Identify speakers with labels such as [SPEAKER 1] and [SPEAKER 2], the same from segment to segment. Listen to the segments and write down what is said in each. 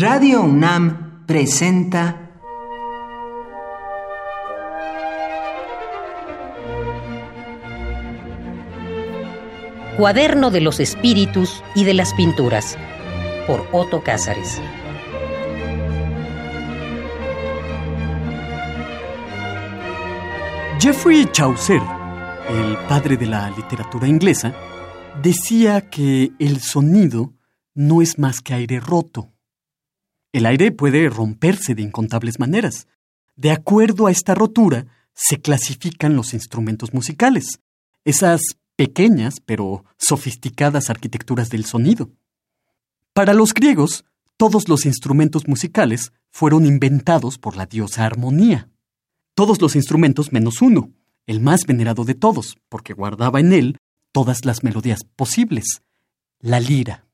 [SPEAKER 1] Radio UNAM presenta
[SPEAKER 2] Cuaderno de los Espíritus y de las Pinturas por Otto Cázares.
[SPEAKER 3] Geoffrey Chaucer, el padre de la literatura inglesa, decía que el sonido no es más que aire roto. El aire puede romperse de incontables maneras. De acuerdo a esta rotura, se clasifican los instrumentos musicales, esas pequeñas pero sofisticadas arquitecturas del sonido. Para los griegos, todos los instrumentos musicales fueron inventados por la diosa Armonía. Todos los instrumentos menos uno, el más venerado de todos, porque guardaba en él todas las melodías posibles, la lira.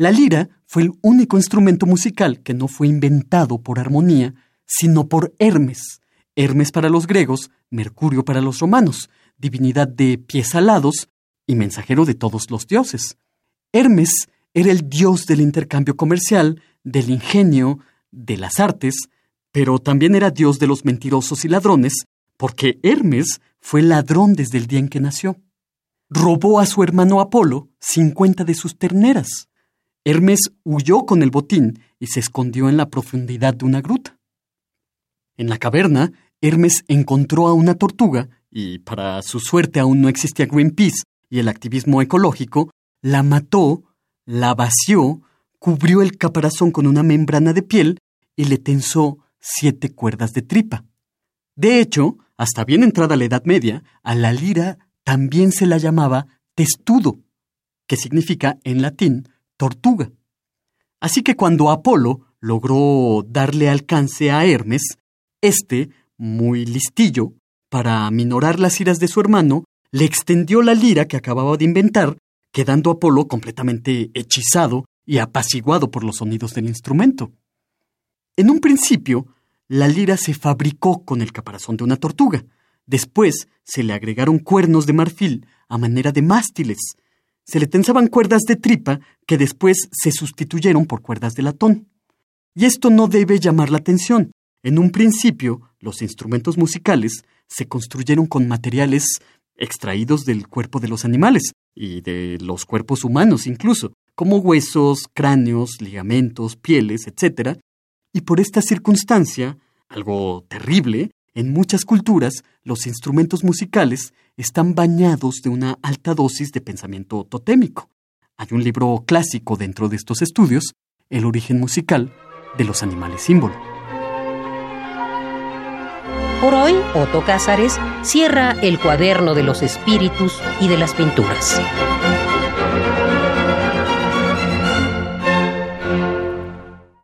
[SPEAKER 3] La lira fue el único instrumento musical que no fue inventado por armonía, sino por Hermes. Hermes para los griegos, Mercurio para los romanos, divinidad de pies alados y mensajero de todos los dioses. Hermes era el dios del intercambio comercial, del ingenio, de las artes, pero también era dios de los mentirosos y ladrones, porque Hermes fue ladrón desde el día en que nació. Robó a su hermano Apolo cincuenta de sus terneras. Hermes huyó con el botín y se escondió en la profundidad de una gruta. En la caverna, Hermes encontró a una tortuga y, para su suerte, aún no existía Greenpeace y el activismo ecológico, la mató, la vació, cubrió el caparazón con una membrana de piel y le tensó siete cuerdas de tripa. De hecho, hasta bien entrada la Edad Media, a la lira también se la llamaba testudo, que significa en latín tortuga. Así que cuando Apolo logró darle alcance a Hermes, éste, muy listillo, para minorar las iras de su hermano, le extendió la lira que acababa de inventar, quedando Apolo completamente hechizado y apaciguado por los sonidos del instrumento. En un principio, la lira se fabricó con el caparazón de una tortuga. Después se le agregaron cuernos de marfil a manera de mástiles, se le tensaban cuerdas de tripa que después se sustituyeron por cuerdas de latón. Y esto no debe llamar la atención. En un principio, los instrumentos musicales se construyeron con materiales extraídos del cuerpo de los animales y de los cuerpos humanos incluso, como huesos, cráneos, ligamentos, pieles, etc. Y por esta circunstancia, algo terrible, en muchas culturas, los instrumentos musicales están bañados de una alta dosis de pensamiento totémico. Hay un libro clásico dentro de estos estudios, El origen musical de los animales símbolo.
[SPEAKER 2] Por hoy, Otto Cázares cierra el cuaderno de los espíritus y de las pinturas.